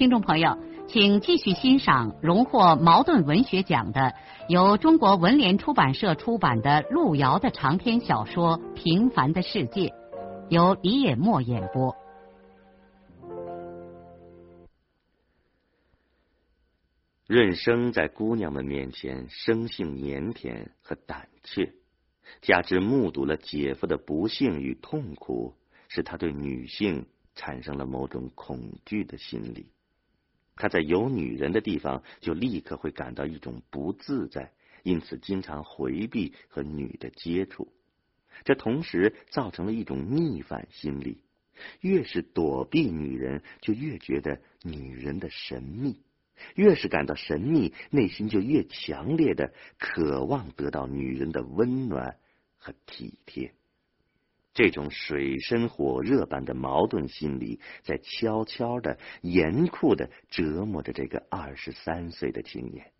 听众朋友，请继续欣赏荣获茅盾文学奖的、由中国文联出版社出版的路遥的长篇小说《平凡的世界》，由李野墨演播。润生在姑娘们面前生性腼腆和胆怯，加之目睹了姐夫的不幸与痛苦，使他对女性产生了某种恐惧的心理。他在有女人的地方，就立刻会感到一种不自在，因此经常回避和女的接触。这同时造成了一种逆反心理：越是躲避女人，就越觉得女人的神秘；越是感到神秘，内心就越强烈的渴望得到女人的温暖和体贴。这种水深火热般的矛盾心理，在悄悄的、严酷的折磨着这个二十三岁的青年。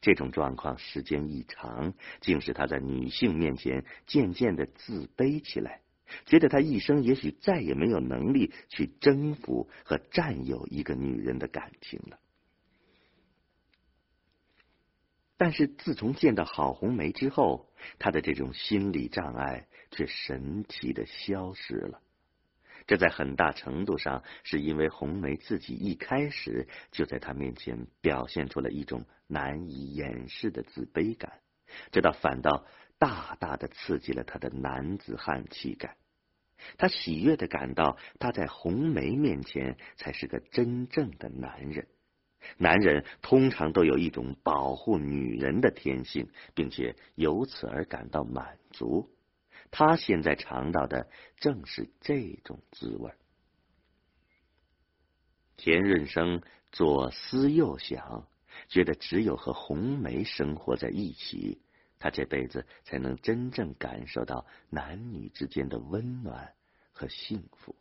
这种状况时间一长，竟使他在女性面前渐渐的自卑起来，觉得他一生也许再也没有能力去征服和占有一个女人的感情了。但是自从见到郝红梅之后，他的这种心理障碍却神奇的消失了。这在很大程度上是因为红梅自己一开始就在他面前表现出了一种难以掩饰的自卑感，这倒反倒大大的刺激了他的男子汉气概。他喜悦的感到，他在红梅面前才是个真正的男人。男人通常都有一种保护女人的天性，并且由此而感到满足。他现在尝到的正是这种滋味。田润生左思右想，觉得只有和红梅生活在一起，他这辈子才能真正感受到男女之间的温暖和幸福。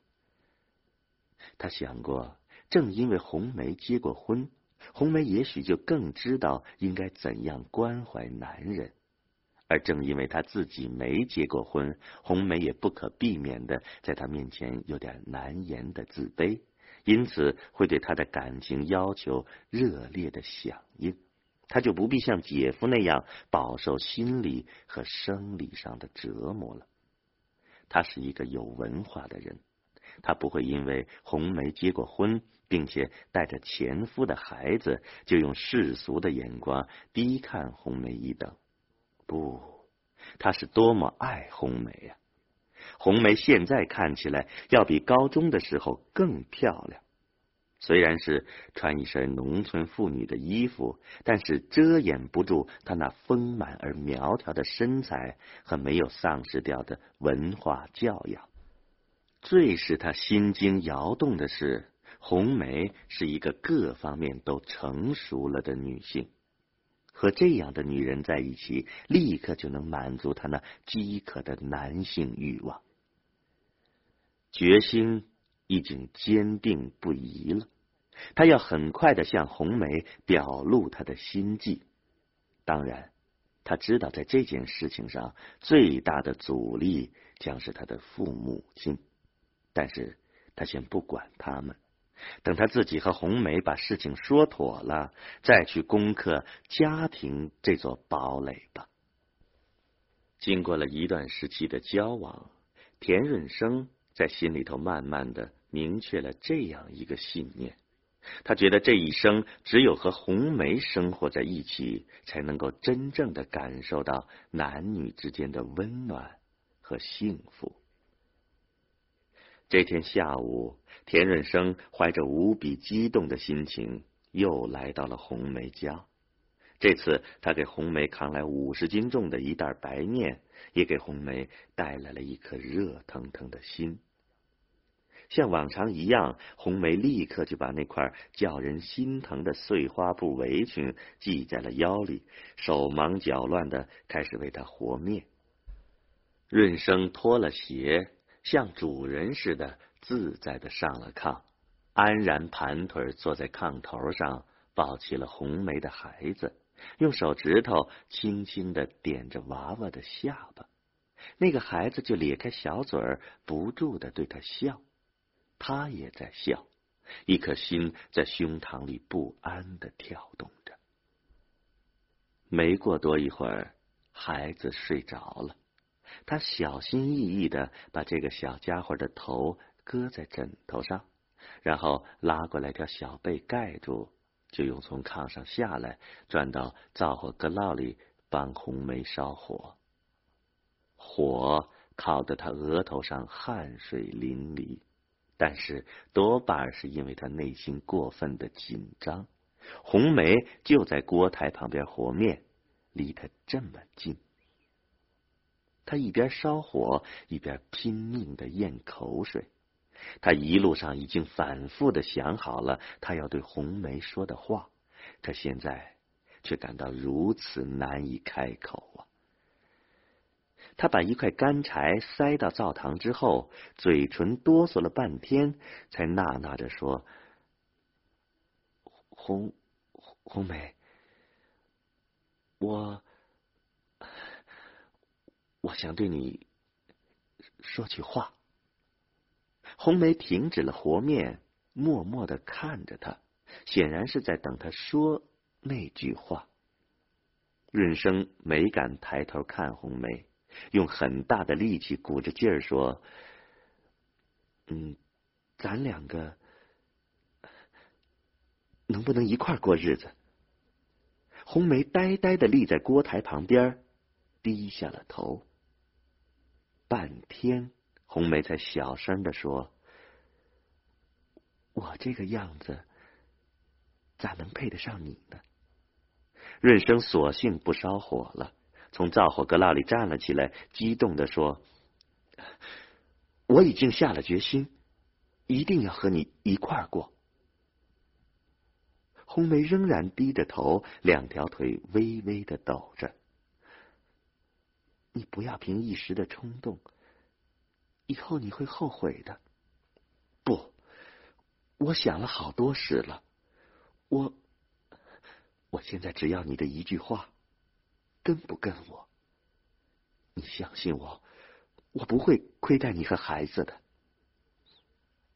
他想过。正因为红梅结过婚，红梅也许就更知道应该怎样关怀男人；而正因为她自己没结过婚，红梅也不可避免的在他面前有点难言的自卑，因此会对他的感情要求热烈的响应，他就不必像姐夫那样饱受心理和生理上的折磨了。他是一个有文化的人，他不会因为红梅结过婚。并且带着前夫的孩子，就用世俗的眼光低看红梅一等。不，他是多么爱红梅呀！红梅现在看起来要比高中的时候更漂亮。虽然是穿一身农村妇女的衣服，但是遮掩不住她那丰满而苗条的身材和没有丧失掉的文化教养。最使他心惊摇动的是。红梅是一个各方面都成熟了的女性，和这样的女人在一起，立刻就能满足她那饥渴的男性欲望。决心已经坚定不移了，他要很快的向红梅表露他的心迹。当然，他知道在这件事情上最大的阻力将是他的父母亲，但是他先不管他们。等他自己和红梅把事情说妥了，再去攻克家庭这座堡垒吧。经过了一段时期的交往，田润生在心里头慢慢的明确了这样一个信念：他觉得这一生只有和红梅生活在一起，才能够真正的感受到男女之间的温暖和幸福。这天下午，田润生怀着无比激动的心情，又来到了红梅家。这次，他给红梅扛来五十斤重的一袋白面，也给红梅带来了一颗热腾腾的心。像往常一样，红梅立刻就把那块叫人心疼的碎花布围裙系在了腰里，手忙脚乱的开始为他和面。润生脱了鞋，像主人似的自在的上了炕，安然盘腿坐在炕头上，抱起了红梅的孩子，用手指头轻轻的点着娃娃的下巴，那个孩子就咧开小嘴儿，不住的对他笑。他也在笑，一颗心在胸膛里不安的跳动着。没过多一会儿，孩子睡着了。他小心翼翼的把这个小家伙的头搁在枕头上，然后拉过来条小被盖住，就又从炕上下来，转到灶火搁烙里帮红梅烧火。火烤得他额头上汗水淋漓。但是多半是因为他内心过分的紧张。红梅就在锅台旁边和面，离他这么近。他一边烧火，一边拼命的咽口水。他一路上已经反复的想好了他要对红梅说的话，可现在却感到如此难以开口啊！他把一块干柴塞到灶膛之后，嘴唇哆嗦了半天，才呐呐着说：“红红梅，我我想对你说句话。”红梅停止了和面，默默的看着他，显然是在等他说那句话。润生没敢抬头看红梅。用很大的力气鼓着劲儿说：“嗯，咱两个能不能一块过日子？”红梅呆呆的立在锅台旁边，低下了头。半天，红梅才小声的说：“我这个样子，咋能配得上你呢？”润生索性不烧火了。从灶火搁烙里站了起来，激动的说：“我已经下了决心，一定要和你一块儿过。”红梅仍然低着头，两条腿微微的抖着。你不要凭一时的冲动，以后你会后悔的。不，我想了好多时了，我，我现在只要你的一句话。跟不跟我？你相信我，我不会亏待你和孩子的。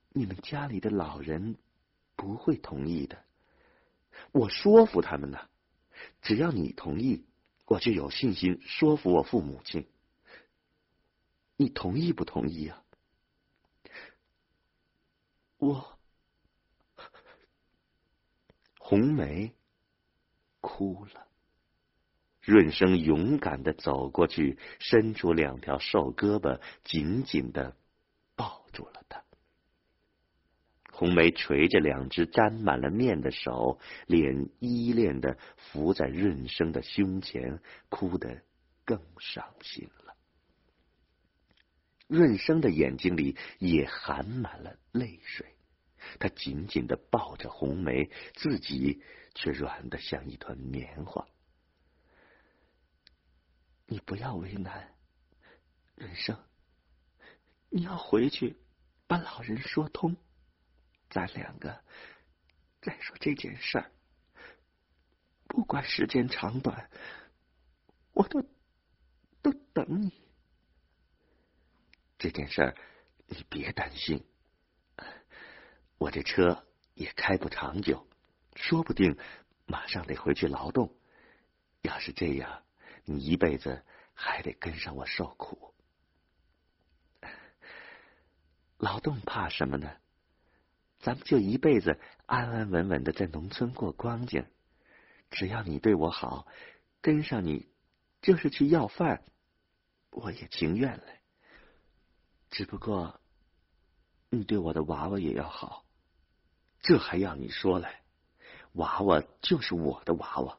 你们家里的老人不会同意的，我说服他们呢。只要你同意，我就有信心说服我父母亲。你同意不同意啊？我红梅哭了。润生勇敢的走过去，伸出两条瘦胳膊，紧紧的抱住了他。红梅垂着两只沾满了面的手，脸依恋的伏在润生的胸前，哭得更伤心了。润生的眼睛里也含满了泪水，他紧紧的抱着红梅，自己却软的像一团棉花。你不要为难，润生，你要回去把老人说通，咱两个再说这件事儿。不管时间长短，我都都等你。这件事儿你别担心，我这车也开不长久，说不定马上得回去劳动。要是这样。你一辈子还得跟上我受苦，劳动怕什么呢？咱们就一辈子安安稳稳的在农村过光景。只要你对我好，跟上你就是去要饭，我也情愿嘞。只不过你对我的娃娃也要好，这还要你说来？娃娃就是我的娃娃，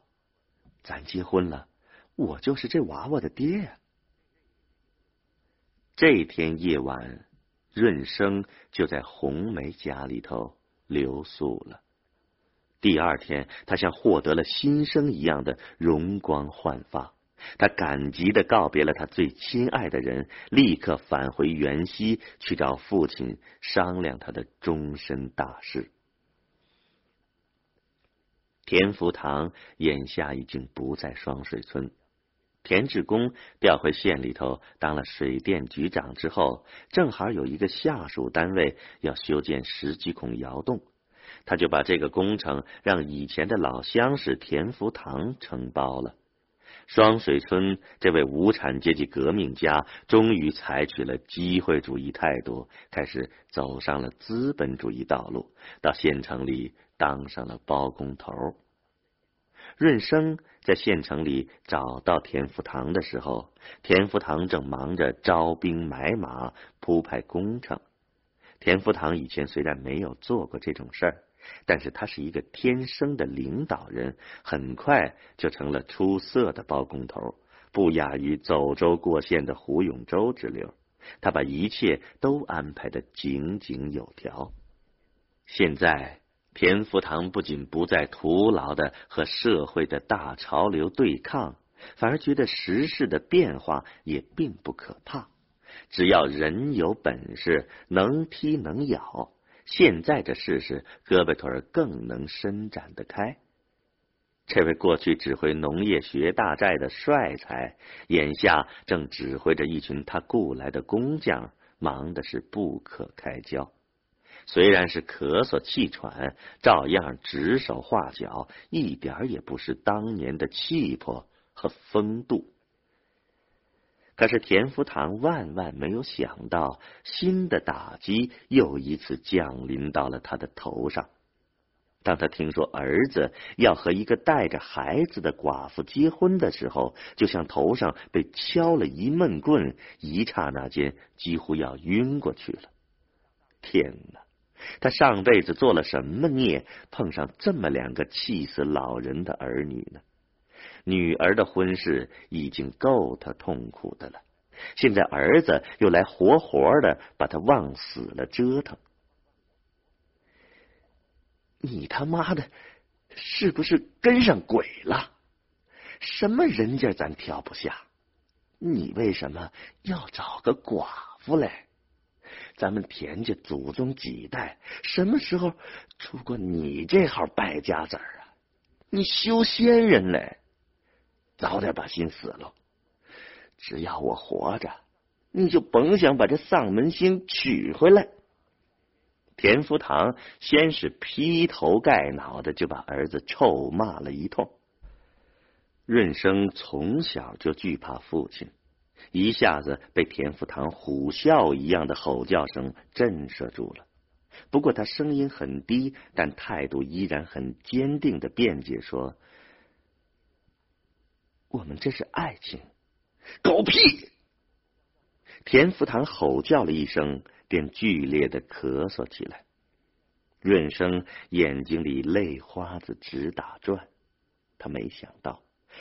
咱结婚了。我就是这娃娃的爹呀！这天夜晚，润生就在红梅家里头留宿了。第二天，他像获得了新生一样的容光焕发。他感激的告别了他最亲爱的人，立刻返回原西去找父亲商量他的终身大事。田福堂眼下已经不在双水村，田志公调回县里头当了水电局长之后，正好有一个下属单位要修建十几孔窑洞，他就把这个工程让以前的老乡士田福堂承包了。双水村这位无产阶级革命家终于采取了机会主义态度，开始走上了资本主义道路，到县城里当上了包工头。润生在县城里找到田福堂的时候，田福堂正忙着招兵买马、铺排工程。田福堂以前虽然没有做过这种事儿。但是他是一个天生的领导人，很快就成了出色的包工头，不亚于走州过县的胡永洲之流。他把一切都安排的井井有条。现在，田福堂不仅不再徒劳的和社会的大潮流对抗，反而觉得时事的变化也并不可怕。只要人有本事，能踢能咬。现在这试试，胳膊腿更能伸展得开。这位过去指挥农业学大寨的帅才，眼下正指挥着一群他雇来的工匠，忙的是不可开交。虽然是咳嗽气喘，照样指手画脚，一点也不是当年的气魄和风度。可是田福堂万万没有想到，新的打击又一次降临到了他的头上。当他听说儿子要和一个带着孩子的寡妇结婚的时候，就像头上被敲了一闷棍，一刹那间几乎要晕过去了。天哪！他上辈子做了什么孽，碰上这么两个气死老人的儿女呢？女儿的婚事已经够他痛苦的了，现在儿子又来活活的把他往死了折腾。你他妈的是不是跟上鬼了？什么人家咱挑不下，你为什么要找个寡妇来？咱们田家祖宗几代什么时候出过你这号败家子儿啊？你修仙人嘞？早点把心死了！只要我活着，你就甭想把这丧门星娶回来。田福堂先是劈头盖脑的就把儿子臭骂了一通。润生从小就惧怕父亲，一下子被田福堂虎啸一样的吼叫声震慑住了。不过他声音很低，但态度依然很坚定的辩解说。我们这是爱情，狗屁！田福堂吼叫了一声，便剧烈的咳嗽起来。润生眼睛里泪花子直打转，他没想到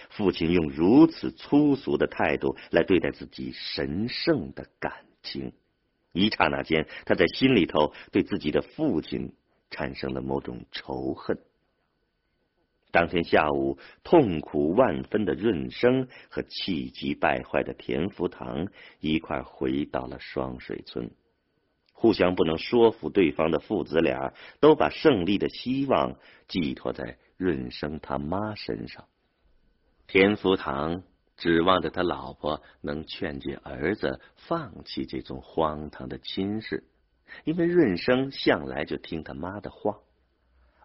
父亲用如此粗俗的态度来对待自己神圣的感情。一刹那间，他在心里头对自己的父亲产生了某种仇恨。当天下午，痛苦万分的润生和气急败坏的田福堂一块回到了双水村。互相不能说服对方的父子俩，都把胜利的希望寄托在润生他妈身上。田福堂指望着他老婆能劝解儿子放弃这种荒唐的亲事，因为润生向来就听他妈的话。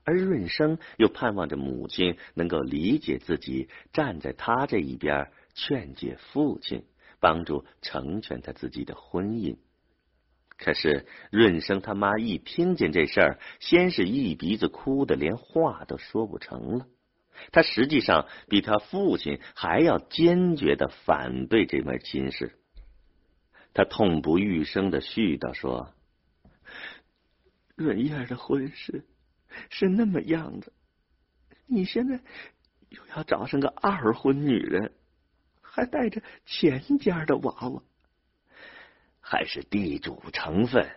而润生又盼望着母亲能够理解自己，站在他这一边，劝解父亲，帮助成全他自己的婚姻。可是润生他妈一听见这事儿，先是一鼻子哭的，连话都说不成了。他实际上比他父亲还要坚决的反对这门亲事。他痛不欲生的絮叨说：“润叶的婚事。”是那么样子，你现在又要找上个二婚女人，还带着钱家的娃娃，还是地主成分，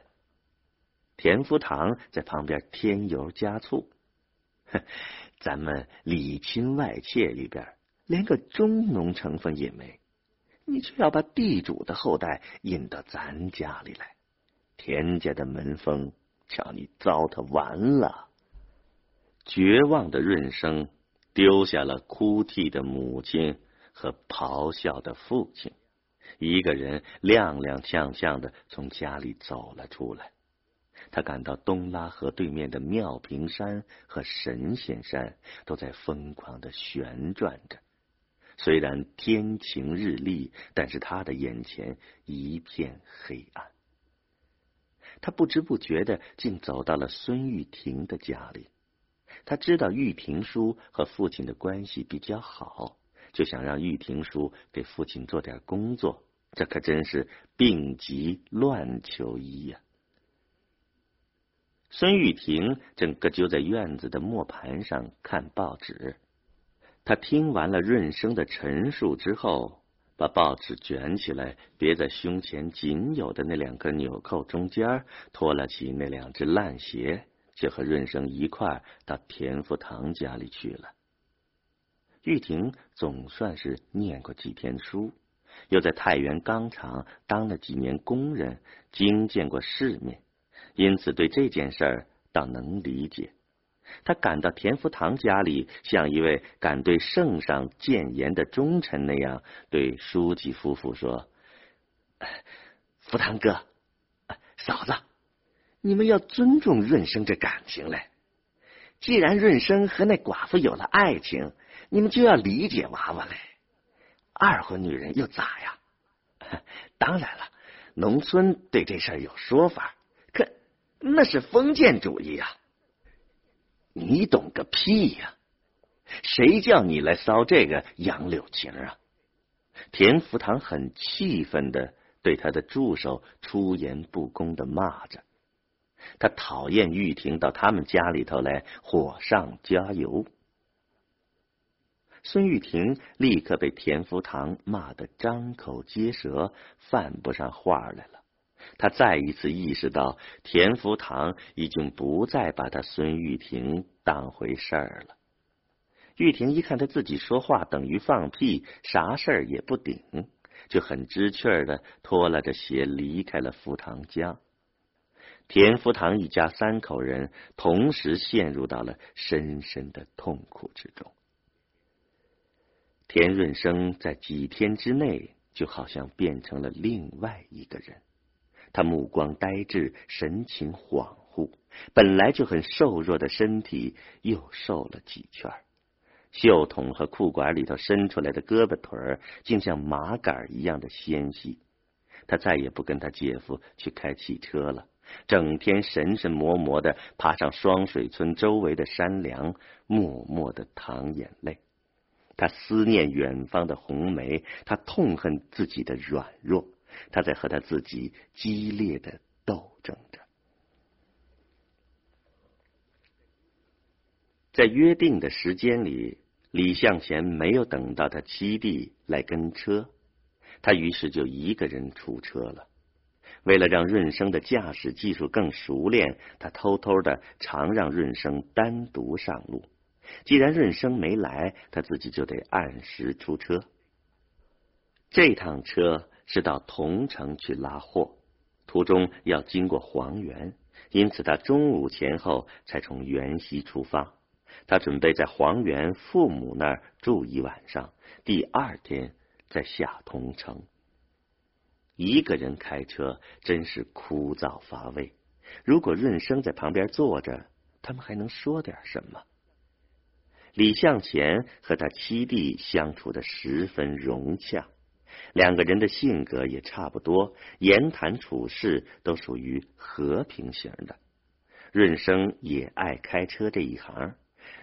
田福堂在旁边添油加醋。哼 咱们里亲外妾里边连个中农成分也没，你却要把地主的后代引到咱家里来，田家的门风，瞧你糟蹋完了！绝望的润生丢下了哭泣的母亲和咆哮的父亲，一个人踉踉跄跄的从家里走了出来。他感到东拉河对面的妙平山和神仙山都在疯狂的旋转着，虽然天晴日丽，但是他的眼前一片黑暗。他不知不觉的竟走到了孙玉婷的家里。他知道玉婷叔和父亲的关系比较好，就想让玉婷叔给父亲做点工作。这可真是病急乱求医呀！孙玉婷正搁就在院子的磨盘上看报纸。他听完了润生的陈述之后，把报纸卷起来，别在胸前仅有的那两颗纽扣中间，脱了起那两只烂鞋，就和润生一块到田福堂家里去了。玉婷总算是念过几天书，又在太原钢厂当了几年工人，经见过世面。因此，对这件事儿倒能理解。他赶到田福堂家里，像一位敢对圣上谏言的忠臣那样，对书记夫妇说：“福堂哥，嫂子，你们要尊重润生这感情嘞。既然润生和那寡妇有了爱情，你们就要理解娃娃嘞。二婚女人又咋呀？当然了，农村对这事儿有说法。”那是封建主义呀！你懂个屁呀！谁叫你来骚这个杨柳情啊？田福堂很气愤的对他的助手出言不公的骂着，他讨厌玉婷到他们家里头来火上加油。孙玉婷立刻被田福堂骂得张口结舌，犯不上话来了。他再一次意识到，田福堂已经不再把他孙玉婷当回事儿了。玉婷一看他自己说话等于放屁，啥事儿也不顶，就很知趣的拖拉着鞋离开了福堂家。田福堂一家三口人同时陷入到了深深的痛苦之中。田润生在几天之内就好像变成了另外一个人。他目光呆滞，神情恍惚，本来就很瘦弱的身体又瘦了几圈，袖筒和裤管里头伸出来的胳膊腿儿竟像麻杆一样的纤细。他再也不跟他姐夫去开汽车了，整天神神魔魔的爬上双水村周围的山梁，默默的淌眼泪。他思念远方的红梅，他痛恨自己的软弱。他在和他自己激烈的斗争着，在约定的时间里，李向前没有等到他七弟来跟车，他于是就一个人出车了。为了让润生的驾驶技术更熟练，他偷偷的常让润生单独上路。既然润生没来，他自己就得按时出车。这趟车。是到桐城去拉货，途中要经过黄原，因此他中午前后才从原西出发。他准备在黄原父母那儿住一晚上，第二天再下桐城。一个人开车真是枯燥乏味。如果润生在旁边坐着，他们还能说点什么？李向前和他七弟相处的十分融洽。两个人的性格也差不多，言谈处事都属于和平型的。润生也爱开车这一行，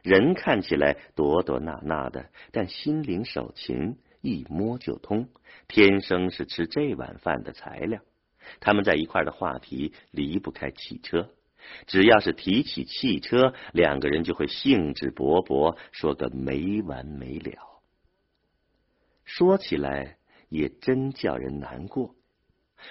人看起来躲躲纳纳的，但心灵手勤，一摸就通，天生是吃这碗饭的材料。他们在一块的话题离不开汽车，只要是提起汽车，两个人就会兴致勃勃说个没完没了。说起来。也真叫人难过。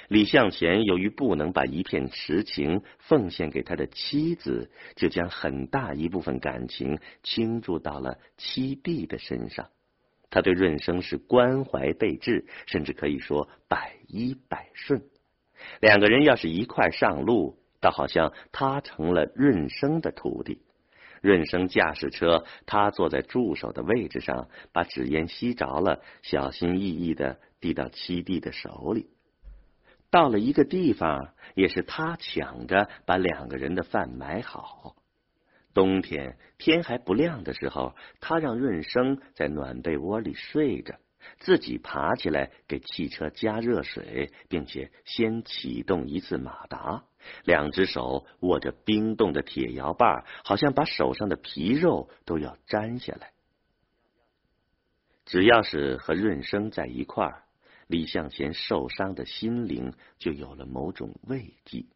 李向前由于不能把一片痴情奉献给他的妻子，就将很大一部分感情倾注到了七弟的身上。他对润生是关怀备至，甚至可以说百依百顺。两个人要是一块上路，倒好像他成了润生的徒弟。润生驾驶车，他坐在助手的位置上，把纸烟吸着了，小心翼翼的递到七弟的手里。到了一个地方，也是他抢着把两个人的饭买好。冬天天还不亮的时候，他让润生在暖被窝里睡着，自己爬起来给汽车加热水，并且先启动一次马达。两只手握着冰冻的铁摇把，好像把手上的皮肉都要粘下来。只要是和润生在一块儿。李向前受伤的心灵就有了某种慰藉。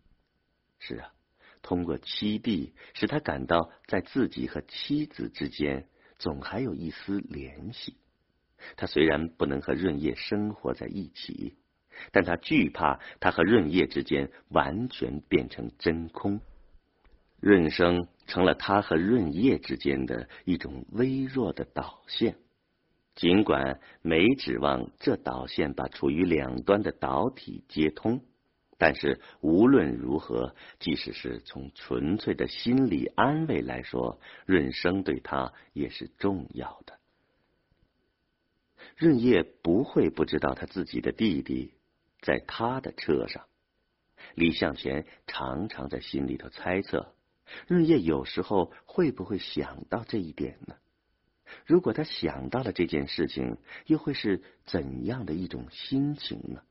是啊，通过七弟，使他感到在自己和妻子之间总还有一丝联系。他虽然不能和润叶生活在一起，但他惧怕他和润叶之间完全变成真空。润生成了他和润叶之间的一种微弱的导线。尽管没指望这导线把处于两端的导体接通，但是无论如何，即使是从纯粹的心理安慰来说，润生对他也是重要的。润叶不会不知道他自己的弟弟在他的车上。李向前常常在心里头猜测，润叶有时候会不会想到这一点呢？如果他想到了这件事情，又会是怎样的一种心情呢？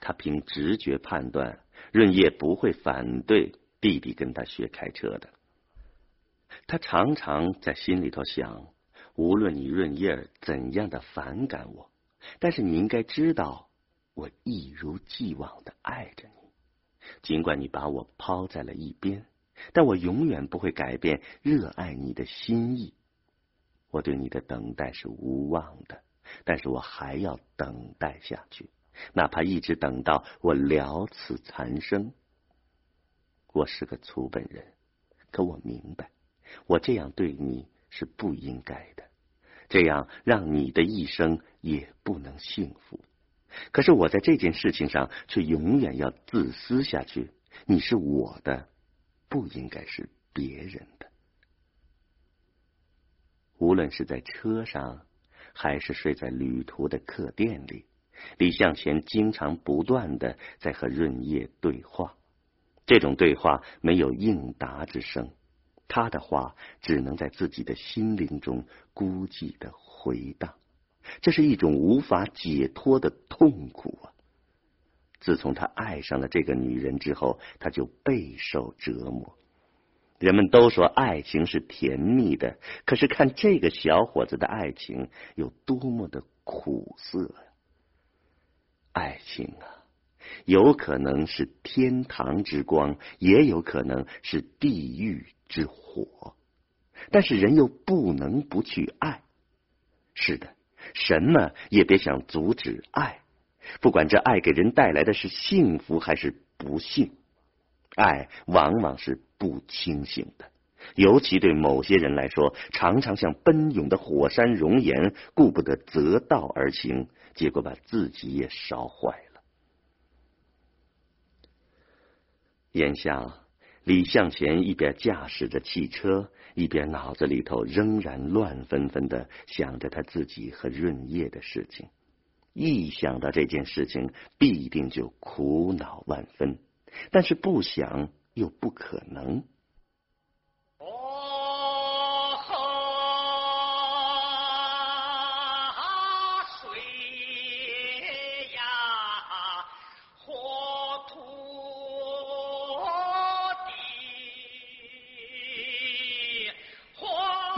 他凭直觉判断，润叶不会反对弟弟跟他学开车的。他常常在心里头想：无论你润叶怎样的反感我，但是你应该知道，我一如既往的爱着你。尽管你把我抛在了一边，但我永远不会改变热爱你的心意。我对你的等待是无望的，但是我还要等待下去，哪怕一直等到我了此残生。我是个粗本人，可我明白，我这样对你是不应该的，这样让你的一生也不能幸福。可是我在这件事情上却永远要自私下去。你是我的，不应该是别人的。无论是在车上，还是睡在旅途的客店里，李向前经常不断的在和润叶对话。这种对话没有应答之声，他的话只能在自己的心灵中孤寂的回荡。这是一种无法解脱的痛苦啊！自从他爱上了这个女人之后，他就备受折磨。人们都说爱情是甜蜜的，可是看这个小伙子的爱情有多么的苦涩！爱情啊，有可能是天堂之光，也有可能是地狱之火，但是人又不能不去爱。是的，什么也别想阻止爱，不管这爱给人带来的是幸福还是不幸。爱往往是不清醒的，尤其对某些人来说，常常像奔涌的火山熔岩，顾不得择道而行，结果把自己也烧坏了。眼下，李向前一边驾驶着汽车，一边脑子里头仍然乱纷纷的想着他自己和润叶的事情。一想到这件事情，必定就苦恼万分。但是不想又不可能。